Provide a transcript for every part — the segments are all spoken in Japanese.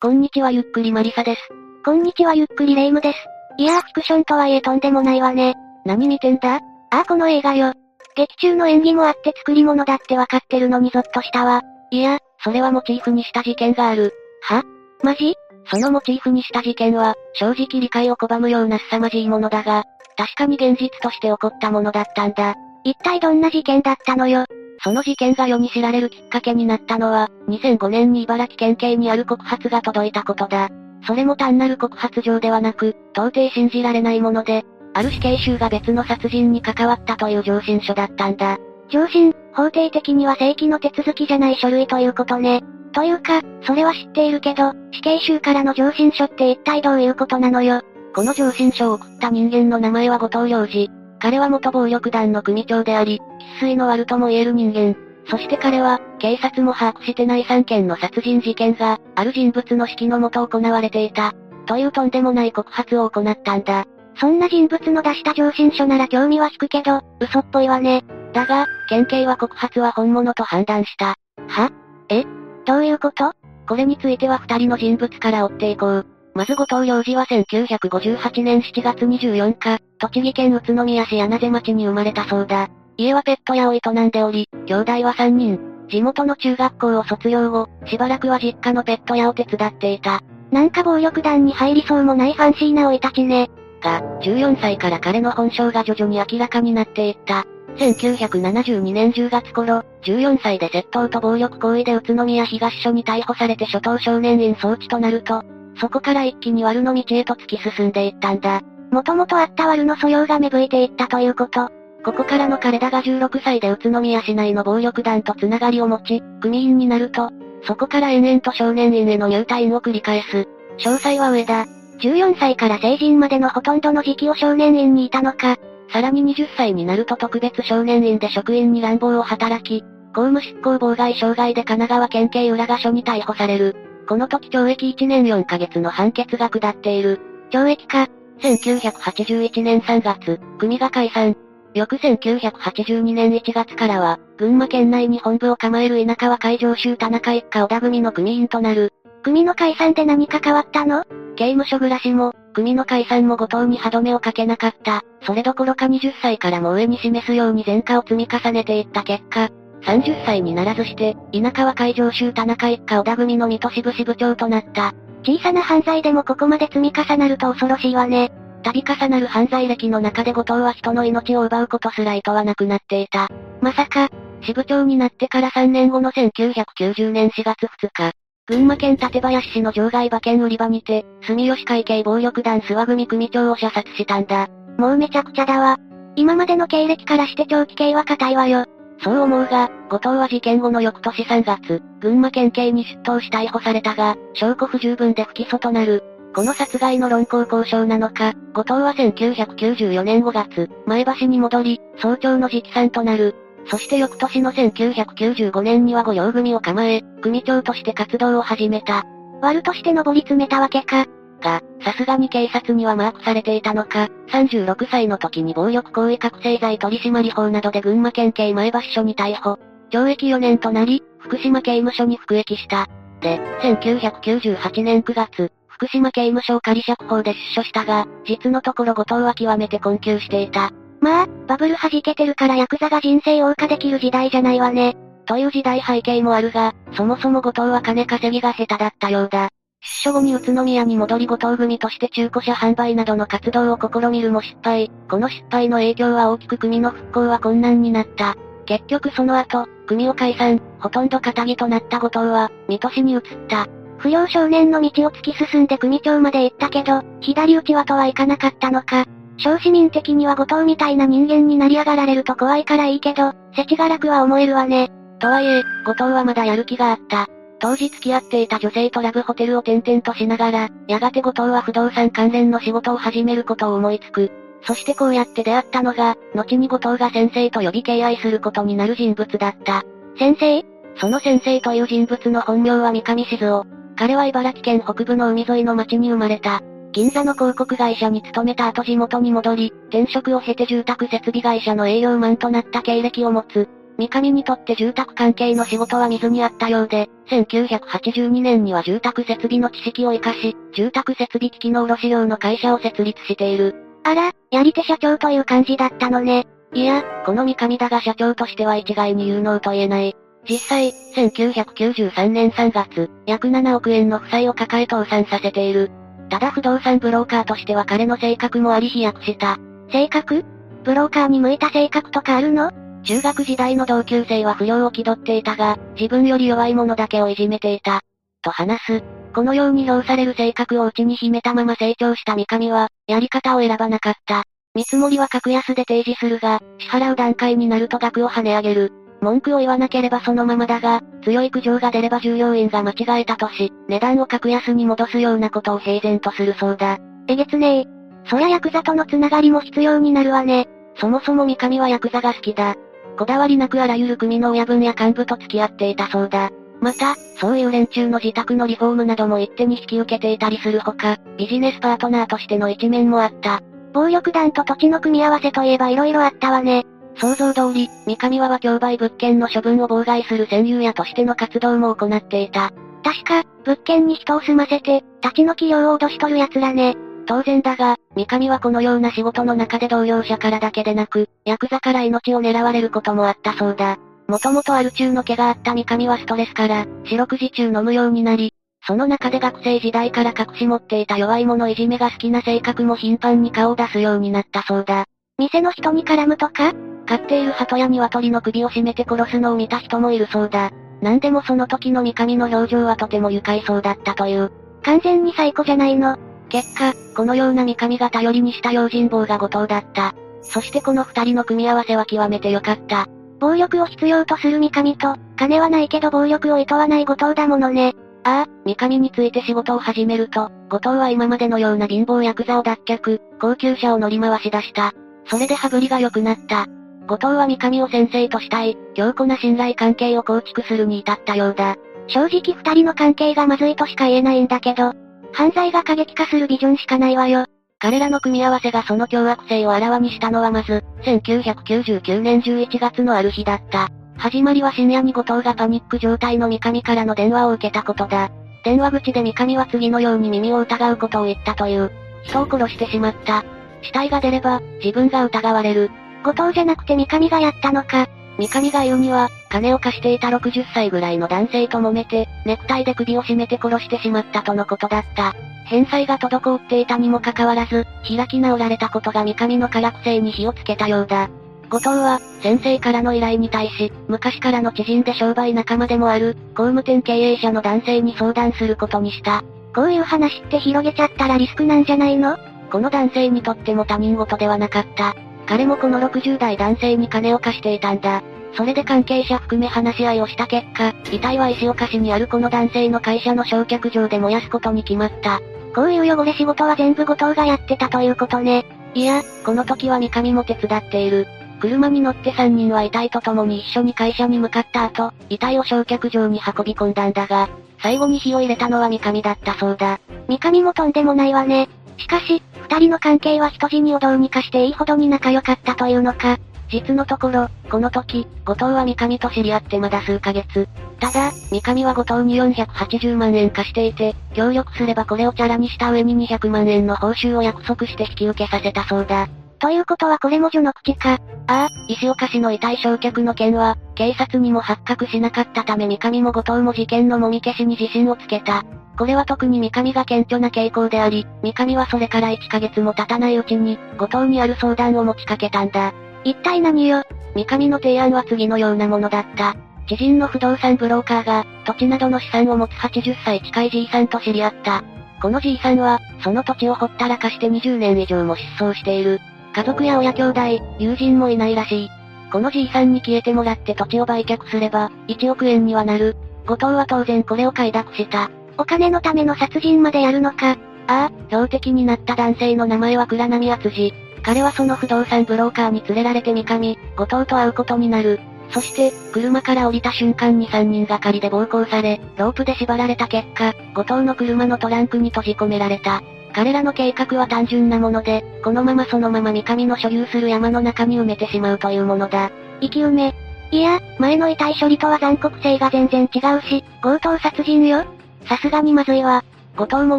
こんにちはゆっくりマリサです。こんにちはゆっくりレイムです。いやーフィクションとはいえとんでもないわね。何見てんだ？ああこの映画よ。劇中の演技もあって作り物だってわかってるのにゾッとしたわ。いや、それはモチーフにした事件がある。は？マジ？そのモチーフにした事件は、正直理解を拒むような凄まじいものだが、確かに現実として起こったものだったんだ。一体どんな事件だったのよ？その事件が世に知られるきっかけになったのは、2005年に茨城県警にある告発が届いたことだ。それも単なる告発状ではなく、到底信じられないもので、ある死刑囚が別の殺人に関わったという上申書だったんだ。上申、法定的には正規の手続きじゃない書類ということね。というか、それは知っているけど、死刑囚からの上申書って一体どういうことなのよ。この上申書を送った人間の名前は後藤良二。彼は元暴力団の組長であり、喫水の悪とも言える人間。そして彼は、警察も把握してない3件の殺人事件が、ある人物の指揮のもと行われていた。というとんでもない告発を行ったんだ。そんな人物の出した上申書なら興味は引くけど、嘘っぽいわね。だが、県警は告発は本物と判断した。は？え？どういうこと？これについては二人の人物から追っていこう。まず後藤良二は1958年7月24日、栃木県宇都宮市柳瀬町に生まれたそうだ。家はペット屋を営んでおり、兄弟は3人。地元の中学校を卒業後、しばらくは実家のペット屋を手伝っていた。なんか暴力団に入りそうもないファンシーな生い立ちね。が、14歳から彼の本性が徐々に明らかになっていった。1972年10月頃、14歳で窃盗と暴力行為で宇都宮東署に逮捕されて初等少年院送致となると、そこから一気に悪の道へと突き進んでいったんだ。もともとあった悪の素養が芽吹いていったということ。ここからの彼らが16歳で宇都宮市内の暴力団とつながりを持ち、組員になると、そこから延々と少年院への入隊員を繰り返す。詳細は上だ。14歳から成人までのほとんどの時期を少年院にいたのか。さらに20歳になると特別少年院で職員に乱暴を働き、公務執行妨害傷害で神奈川県警浦賀署に逮捕される。この時懲役1年4ヶ月の判決が下っている。懲役か。1981年3月、組が解散。翌1982年1月からは、群馬県内に本部を構える稲川海上州田中一家小田組の組員となる。組の解散で何か変わったの？刑務所暮らしも、組の解散も後藤に歯止めをかけなかった。それどころか20歳からも上に示すように前科を積み重ねていった結果、30歳にならずして、稲川海上州田中一家小田組の水戸支部支部長となった。小さな犯罪でもここまで積み重なると恐ろしいわね。度重なる犯罪歴の中で後藤は人の命を奪うことすら意図はなくなっていた。まさか、支部長になってから3年後の1990年4月2日、群馬県館林市の場外馬券売り場にて、住吉会系暴力団諏訪組組長を射殺したんだ。もうめちゃくちゃだわ。今までの経歴からして長期刑は硬いわよ。そう思うが、後藤は事件後の翌年3月、群馬県警に出頭し逮捕されたが、証拠不十分で不起訴となる。この殺害の論考交渉なのか、後藤は1994年5月、前橋に戻り、早朝の直参となる。そして翌年の1995年には御用組を構え、組長として活動を始めた。悪として登り詰めたわけか。が、さすがに警察にはマークされていたのか、36歳の時に暴力行為覚醒剤取締法などで群馬県警前橋署に逮捕。懲役4年となり、福島刑務所に服役した。で、1998年9月、福島刑務所仮釈放で出所したが、実のところ後藤は極めて困窮していた。まあ、バブル弾けてるからヤクザが人生謳歌できる時代じゃないわね。という時代背景もあるが、そもそも後藤は金稼ぎが下手だったようだ。出所後に宇都宮に戻り後藤組として中古車販売などの活動を試みるも失敗。この失敗の影響は大きく組の復興は困難になった。結局その後、組を解散、ほとんど仇となった後藤は、水戸市に移った。不良少年の道を突き進んで組長まで行ったけど、左打ちはとはいかなかったのか。小市民的には後藤みたいな人間になり上がられると怖いからいいけど、世知辛くは思えるわね。とはいえ、後藤はまだやる気があった。当時付き合っていた女性とラブホテルを転々としながら、やがて後藤は不動産関連の仕事を始めることを思いつく。そしてこうやって出会ったのが、後に後藤が先生と呼び敬愛することになる人物だった。先生？その先生という人物の本名は三上静雄。彼は茨城県北部の海沿いの町に生まれた。銀座の広告会社に勤めた後地元に戻り、転職を経て住宅設備会社の営業マンとなった経歴を持つ。三上にとって住宅関係の仕事は水にあったようで、1982年には住宅設備の知識を活かし、住宅設備機器の卸用の会社を設立している。あら、やり手社長という感じだったのね。いや、この三上だが社長としては一概に有能と言えない。実際、1993年3月、約7億円の負債を抱え倒産させている。ただ不動産ブローカーとしては彼の性格もあり飛躍した。性格？ブローカーに向いた性格とかあるの？中学時代の同級生は不良を気取っていたが、自分より弱い者だけをいじめていた。と話す。このように評される性格を内に秘めたまま成長した三上は、やり方を選ばなかった。見積もりは格安で提示するが、支払う段階になると額を跳ね上げる。文句を言わなければそのままだが、強い苦情が出れば従業員が間違えたとし、値段を格安に戻すようなことを平然とするそうだ。えげつねえ。そりゃヤクザとのつながりも必要になるわね。そもそも三上はヤクザが好きだ。こだわりなくあらゆる組の親分や幹部と付き合っていたそうだ。また、そういう連中の自宅のリフォームなども一手に引き受けていたりするほか、ビジネスパートナーとしての一面もあった。暴力団と土地の組み合わせといえば色々あったわね。想像通り、三上はは競売物件の処分を妨害する戦友屋としての活動も行っていた。確か、物件に人を住ませて、立ち退き料を脅し取る奴らね。当然だが、三上はこのような仕事の中で同僚者からだけでなく、ヤクザから命を狙われることもあったそうだ。もともとアル中の毛があった三上はストレスから、四六時中飲むようになり、その中で学生時代から隠し持っていた弱い者いじめが好きな性格も頻繁に顔を出すようになったそうだ。店の人に絡むとか？飼っている鳩や鶏の首を絞めて殺すのを見た人もいるそうだ。なんでもその時の三上の表情はとても愉快そうだったという。完全に最高じゃないの。結果、このような三上が頼りにした用心棒が後藤だった。そしてこの二人の組み合わせは極めて良かった。暴力を必要とする三上と、金はないけど暴力を厭わない後藤だものね。ああ、三上について仕事を始めると、後藤は今までのような貧乏ヤクザを脱却、高級車を乗り回し出した。それで羽振りが良くなった。後藤は三上を先生としたい、強固な信頼関係を構築するに至ったようだ。正直二人の関係がまずいとしか言えないんだけど、犯罪が過激化するビジョンしかないわよ。彼らの組み合わせがその凶悪性をあらわにしたのはまず、1999年11月のある日だった。始まりは深夜に後藤がパニック状態の三上からの電話を受けたことだ。電話口で三上は次のように耳を疑うことを言ったという。人を殺してしまった。死体が出れば、自分が疑われる。後藤じゃなくて三上がやったのか。三上が言うには、金を貸していた60歳ぐらいの男性と揉めて、ネクタイで首を絞めて殺してしまったとのことだった。返済が滞っていたにもかかわらず、開き直られたことが三上の辛く性に火をつけたようだ。後藤は、先生からの依頼に対し、昔からの知人で商売仲間でもある、工務店経営者の男性に相談することにした。こういう話って広げちゃったらリスクなんじゃないの？この男性にとっても他人事ではなかった。彼もこの60代男性に金を貸していたんだ。それで関係者含め話し合いをした結果、遺体は石岡市にあるこの男性の会社の焼却場で燃やすことに決まった。こういう汚れ仕事は全部後藤がやってたということね。いや、この時は三上も手伝っている。車に乗って3人は遺体と共に一緒に会社に向かった後、遺体を焼却場に運び込んだんだが、最後に火を入れたのは三上だったそうだ。三上もとんでもないわね。しかし、二人の関係は人死にをどうにかしていいほどに仲良かったというのか。実のところ、この時、後藤は三上と知り合ってまだ数ヶ月。ただ、三上は後藤に480万円貸していて、協力すればこれをチャラにした上に200万円の報酬を約束して引き受けさせたそうだ。ということはこれも序の口か。ああ、石岡市の遺体焼却の件は、警察にも発覚しなかったため三上も後藤も事件のもみ消しに自信をつけた。これは特に三上が顕著な傾向であり、三上はそれから1ヶ月も経たないうちに、後藤にある相談を持ちかけたんだ。一体何よ？三上の提案は次のようなものだった。知人の不動産ブローカーが、土地などの資産を持つ80歳近いじいさんと知り合った。このじいさんは、その土地をほったらかして20年以上も失踪している。家族や親兄弟、友人もいないらしい。このじいさんに消えてもらって土地を売却すれば、1億円にはなる。後藤は当然これを快諾した。お金のための殺人までやるのか。ああ、標的になった男性の名前は倉波厚次。彼はその不動産ブローカーに連れられて三上、後藤と会うことになる。そして、車から降りた瞬間に3人がかりで暴行され、ロープで縛られた結果、後藤の車のトランクに閉じ込められた。彼らの計画は単純なもので、このままそのまま三上の所有する山の中に埋めてしまうというものだ。生き埋め。いや、前の遺体処理とは残酷性が全然違うし、強盗殺人よさすがにまずいわ。後藤も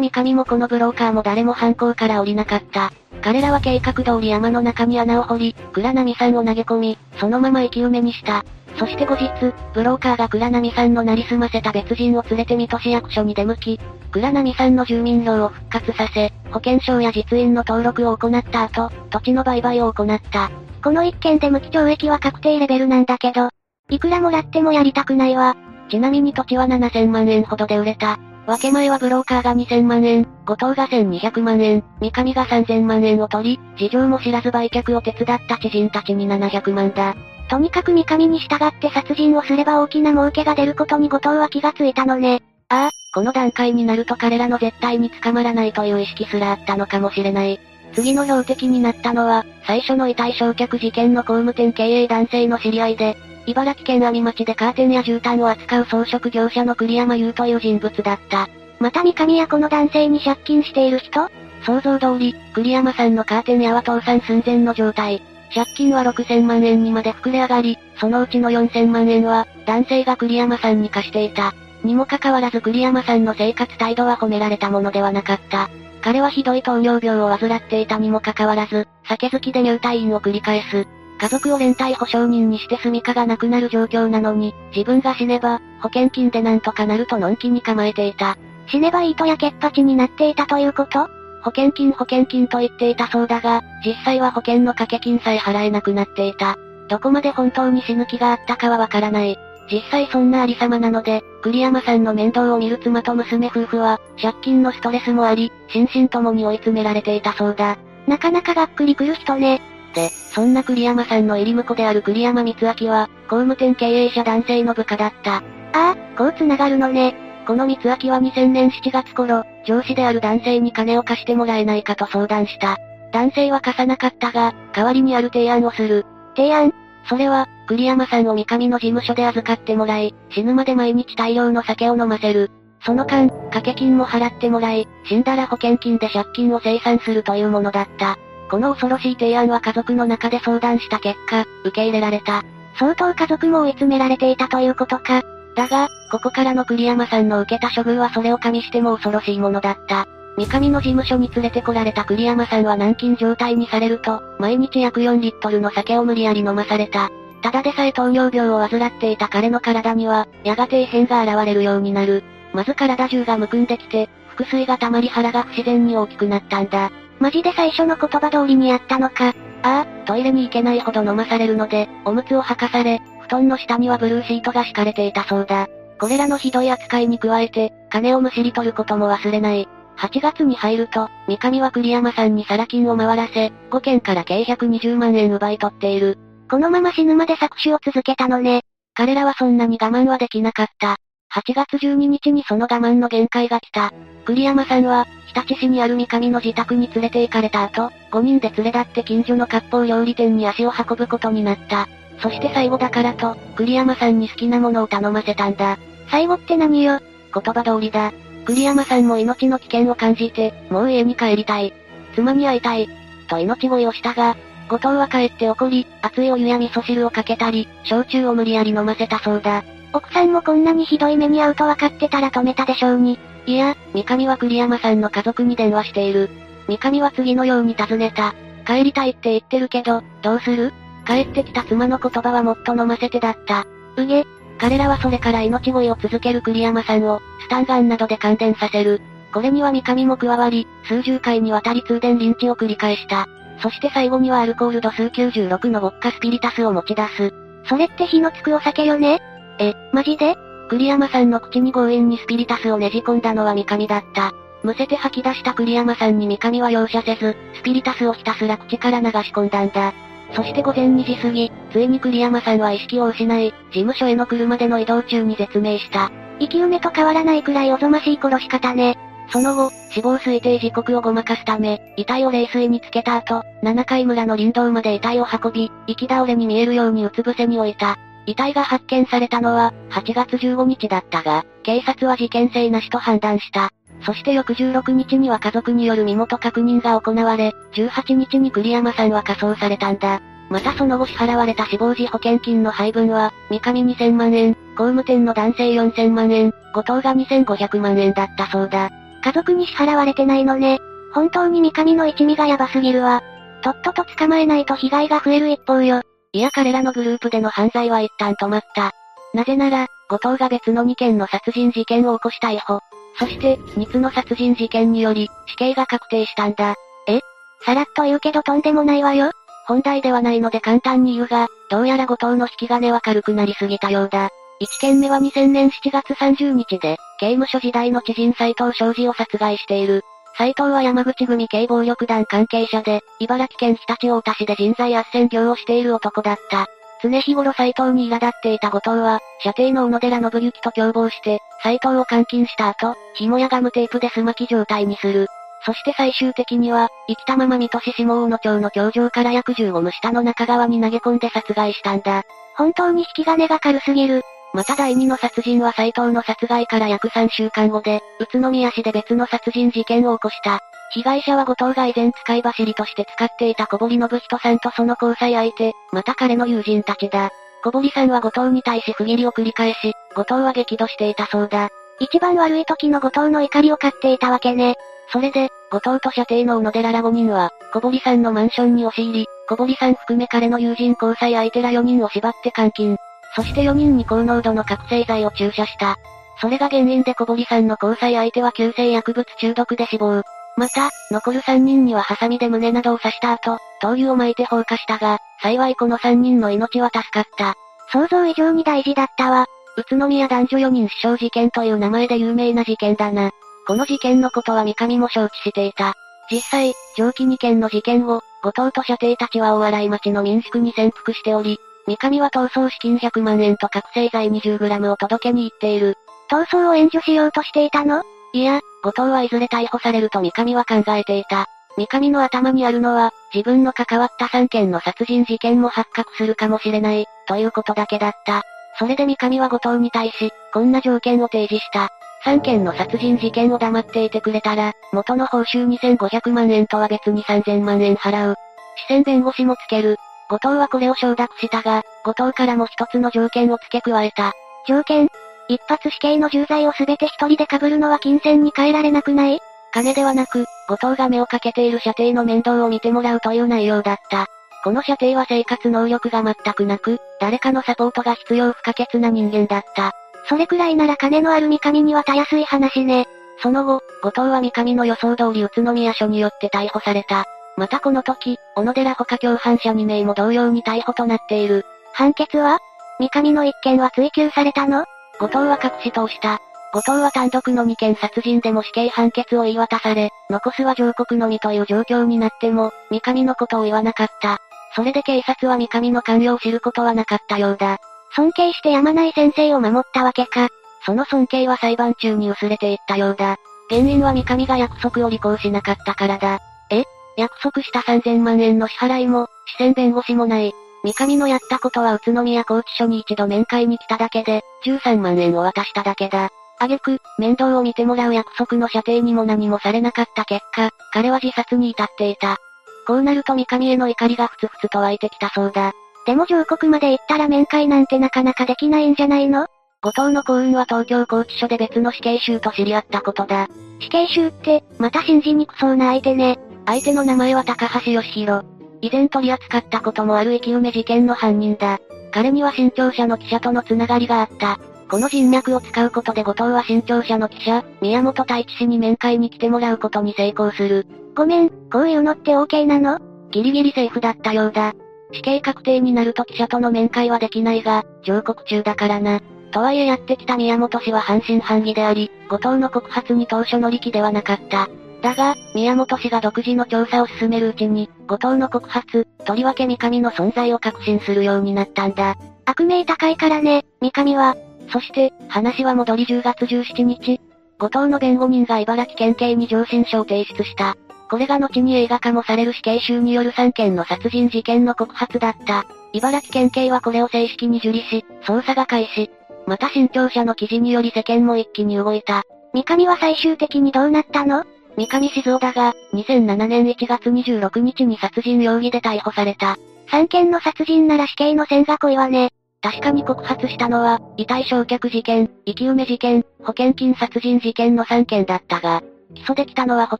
三上もこのブローカーも誰も犯行から降りなかった。彼らは計画通り山の中に穴を掘り、倉波さんを投げ込み、そのまま生き埋めにした。そして後日、ブローカーが倉波さんのなりすませた別人を連れて水戸市役所に出向き、倉波さんの住民票を復活させ、保険証や実印の登録を行った後、土地の売買を行った。この一件で無期懲役は確定レベルなんだけど、いくらもらってもやりたくないわ。ちなみに土地は7000万円ほどで売れた。分け前はブローカーが2000万円、後藤が1200万円、三上が3000万円を取り、事情も知らず売却を手伝った知人たちに700万だ。とにかく三上に従って殺人をすれば大きな儲けが出ることに後藤は気がついたのね。ああ、この段階になると彼らの絶対に捕まらないという意識すらあったのかもしれない。次の標的になったのは、最初の遺体焼却事件の工務店経営男性の知り合いで、茨城県阿見町でカーテンや絨毯を扱う装飾業者の栗山優という人物だった。また三上やこの男性に借金している人？想像通り、栗山さんのカーテン屋は倒産寸前の状態。借金は6000万円にまで膨れ上がり、そのうちの4000万円は、男性が栗山さんに貸していた。にもかかわらず栗山さんの生活態度は褒められたものではなかった。彼はひどい糖尿病を患っていたにもかかわらず、酒好きで入退院を繰り返す。家族を連帯保証人にして住みかがなくなる状況なのに、自分が死ねば、保険金でなんとかなるとのんきに構えていた。死ねばいいとやけっぱちになっていたということ？保険金保険金と言っていたそうだが、実際は保険の掛け金さえ払えなくなっていた。どこまで本当に死ぬ気があったかはわからない。実際そんなありさまなので、栗山さんの面倒を見る妻と娘夫婦は、借金のストレスもあり、心身ともに追い詰められていたそうだ。なかなかがっくりくる人ね。で、そんな栗山さんの入り婿である栗山光明は、工務店経営者男性の部下だった。ああ、こう繋がるのね。この光明は2000年7月頃、上司である男性に金を貸してもらえないかと相談した。男性は貸さなかったが、代わりにある提案をする。提案？それは、栗山さんを三上の事務所で預かってもらい、死ぬまで毎日大量の酒を飲ませる。その間、掛け金も払ってもらい、死んだら保険金で借金を清算するというものだった。この恐ろしい提案は家族の中で相談した結果、受け入れられた。相当家族も追い詰められていたということか。だが、ここからの栗山さんの受けた処遇はそれを加味しても恐ろしいものだった。三上の事務所に連れてこられた栗山さんは軟禁状態にされると、毎日約4リットルの酒を無理やり飲まされた。ただでさえ糖尿病を患っていた彼の体には、やがて異変が現れるようになる。まず体中がむくんできて、腹水が溜まり腹が不自然に大きくなったんだ。マジで最初の言葉通りにやったのか。ああ、トイレに行けないほど飲まされるので、おむつを履かされ、布団の下にはブルーシートが敷かれていたそうだ。これらのひどい扱いに加えて、金をむしり取ることも忘れない。8月に入ると、三上は栗山さんにサラ金を回らせ、5件から計120万円奪い取っている。このまま死ぬまで搾取を続けたのね。彼らはそんなに我慢はできなかった。8月12日にその我慢の限界が来た。栗山さんは、日立市にある三上の自宅に連れて行かれた後、5人で連れ立って近所の割烹料理店に足を運ぶことになった。そして最後だからと、栗山さんに好きなものを頼ませたんだ。最後って何よ？言葉通りだ。栗山さんも命の危険を感じて、もう家に帰りたい。妻に会いたい。と命乞いをしたが、後藤は帰って怒り、熱いお湯や味噌汁をかけたり、焼酎を無理やり飲ませたそうだ。奥さんもこんなにひどい目に遭うと分かってたら止めたでしょうに。いや、三上は栗山さんの家族に電話している。三上は次のように尋ねた。帰りたいって言ってるけど、どうする？帰ってきた妻の言葉はもっと飲ませてだった。うげ。彼らはそれから命乞いを続ける栗山さんを、スタンガンなどで感電させる。これには三上も加わり、数十回にわたり通電リンチを繰り返した。そして最後にはアルコール度数96のウォッカスピリタスを持ち出す。それって火のつくお酒よね？え、マジで？栗山さんの口に強引にスピリタスをねじ込んだのは三上だった。むせて吐き出した栗山さんに三上は容赦せず、スピリタスをひたすら口から流し込んだんだ。そして午前2時過ぎ、ついに栗山さんは意識を失い、事務所への車での移動中に絶命した。生き埋めと変わらないくらいおぞましい殺し方ね。その後、死亡推定時刻をごまかすため、遺体を冷水につけた後、七海村の林道まで遺体を運び、生き倒れに見えるようにうつ伏せに置いた。遺体が発見されたのは、8月15日だったが、警察は事件性なしと判断した。そして翌16日には家族による身元確認が行われ、18日に栗山さんは火葬されたんだ。またその後支払われた死亡時保険金の配分は、三上2000万円、工務店の男性4000万円、後藤が2500万円だったそうだ。家族に支払われてないのね。本当に三上の一味がヤバすぎるわ。とっとと捕まえないと被害が増える一方よ。いや彼らのグループでの犯罪は一旦止まった。なぜなら、後藤が別の2件の殺人事件を起こした逮捕。そして、2つの殺人事件により、死刑が確定したんだ。え？さらっと言うけどとんでもないわよ。本題ではないので簡単に言うが、どうやら後藤の引き金は軽くなりすぎたようだ。1件目は2000年7月30日で、刑務所時代の知人斎藤昌司を殺害している。斎藤は山口組系暴力団関係者で、茨城県常陸太田市で人材斡旋業をしている男だった。常日頃斎藤に苛立っていた後藤は、射程の小野寺信之と共謀して、斎藤を監禁した後、紐やガムテープで済まき状態にする。そして最終的には、生きたまま水戸市下大野町の教場から約15無下の中川に投げ込んで殺害したんだ。本当に引き金が軽すぎる。また第二の殺人は斎藤の殺害から約3週間後で、宇都宮市で別の殺人事件を起こした。被害者は後藤が以前使い走りとして使っていた小堀信人さんとその交際相手、また彼の友人たちだ。小堀さんは後藤に対し不義理を繰り返し、後藤は激怒していたそうだ。一番悪い時の後藤の怒りを買っていたわけね。それで、後藤と射程の小野寺ら5人は、小堀さんのマンションに押し入り、小堀さん含め彼の友人交際相手ら4人を縛って監禁。そして4人に高濃度の覚醒剤を注射した。それが原因で小堀さんの交際相手は急性薬物中毒で死亡。また、残る3人にはハサミで胸などを刺した後、灯油を撒いて放火したが、幸いこの3人の命は助かった。想像以上に大事だったわ。宇都宮男女4人死傷事件という名前で有名な事件だな。この事件のことは三上も承知していた。実際、上記2件の事件後、後藤と射程たちは大洗町の民宿に潜伏しており、三上は逃走資金100万円と覚醒剤 20g を届けに行っている。逃走を援助しようとしていたの？いや、後藤はいずれ逮捕されると三上は考えていた。三上の頭にあるのは、自分の関わった3件の殺人事件も発覚するかもしれない、ということだけだった。それで三上は後藤に対し、こんな条件を提示した。3件の殺人事件を黙っていてくれたら、元の報酬2500万円とは別に3000万円払う。視線弁護士もつける。後藤はこれを承諾したが、後藤からも一つの条件を付け加えた。条件？一発死刑の重罪をすべて一人で被るのは金銭に変えられなくない？金ではなく、後藤が目をかけている射程の面倒を見てもらうという内容だった。この射程は生活能力が全くなく、誰かのサポートが必要不可欠な人間だった。それくらいなら金のある三上にはたやすい話ね。その後、後藤は三上の予想通り宇都宮署によって逮捕された。またこの時、小野寺他共犯者2名も同様に逮捕となっている。判決は三上の一件は追及されたの？後藤は隠し通した。後藤は単独の2件殺人でも死刑判決を言い渡され、残すは上告のみという状況になっても、三上のことを言わなかった。それで警察は三上の関与を知ることはなかったようだ。尊敬してやまない先生を守ったわけか。その尊敬は裁判中に薄れていったようだ。原因は三上が約束を履行しなかったからだ。え？約束した3000万円の支払いも、視線弁護士もない。三上のやったことは宇都宮拘置所に一度面会に来ただけで、13万円を渡しただけだ。挙句、面倒を見てもらう約束の射程にも何もされなかった結果、彼は自殺に至っていた。こうなると三上への怒りがふつふつと湧いてきたそうだ。でも上告まで行ったら面会なんてなかなかできないんじゃないの？後藤の幸運は東京拘置所で別の死刑囚と知り合ったことだ。死刑囚って、また信じにくそうな相手ね。相手の名前は高橋義弘。以前取り扱ったこともある生き埋め事件の犯人だ。彼には新潮社の記者とのつながりがあった。この人脈を使うことで後藤は新潮社の記者、宮本太一氏に面会に来てもらうことに成功する。ごめん、こういうのって OK なの？ギリギリセーフだったようだ。死刑確定になると記者との面会はできないが、上告中だからな。とはいえやってきた宮本氏は半信半疑であり、後藤の告発に当初乗り気ではなかった。だが、宮本氏が独自の調査を進めるうちに、後藤の告発、とりわけ三上の存在を確信するようになったんだ。悪名高いからね、三上は。そして、話は戻り10月17日。後藤の弁護人が茨城県警に上申書を提出した。これが後に映画化もされる死刑囚による3件の殺人事件の告発だった。茨城県警はこれを正式に受理し、捜査が開始。また新潮社の記事により世間も一気に動いた。三上は最終的にどうなったの？三上静雄だが、2007年1月26日に殺人容疑で逮捕された。3件の殺人なら死刑の線が濃いわね。確かに告発したのは、遺体焼却事件、生き埋め事件、保険金殺人事件の3件だったが、起訴できたのは保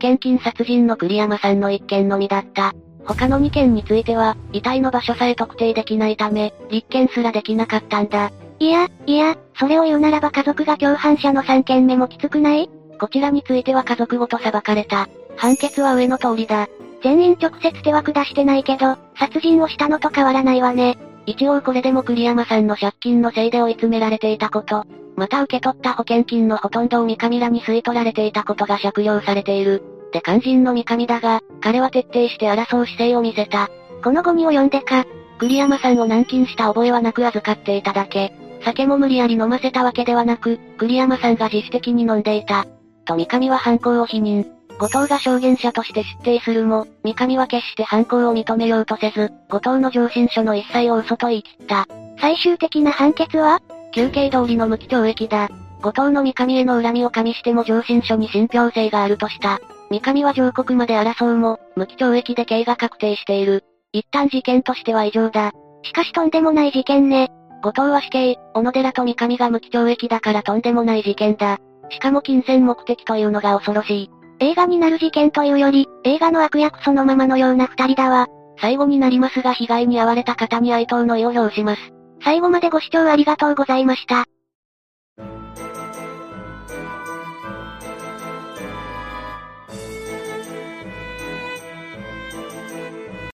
険金殺人の栗山さんの1件のみだった。他の2件については、遺体の場所さえ特定できないため、立件すらできなかったんだ。いや、いや、それを言うならば家族が共犯者の3件目もきつくないこちらについては家族ごと裁かれた。判決は上の通りだ。全員直接手は下してないけど、殺人をしたのと変わらないわね。一応これでも栗山さんの借金のせいで追い詰められていたこと、また受け取った保険金のほとんどを三上らに吸い取られていたことが借用されている。で肝心の三上だが、彼は徹底して争う姿勢を見せた。このゴミを読んでか。栗山さんを軟禁した覚えはなく預かっていただけ。酒も無理やり飲ませたわけではなく、栗山さんが自主的に飲んでいた。と三上は犯行を否認。後藤が証言者として出廷するも、三上は決して犯行を認めようとせず、後藤の上申書の一切を嘘と言い切った。最終的な判決は？休刑通りの無期懲役だ。後藤の三上への恨みを加味しても上申書に信憑性があるとした。三上は上告まで争うも、無期懲役で刑が確定している。一旦事件としては異常だ。しかしとんでもない事件ね。後藤は死刑、小野寺と三上が無期懲役だからとんでもない事件だ。しかも金銭目的というのが恐ろしい。映画になる事件というより、映画の悪役そのままのような二人だわ。最後になりますが被害に遭われた方に哀悼の意を表します。最後までご視聴ありがとうございました。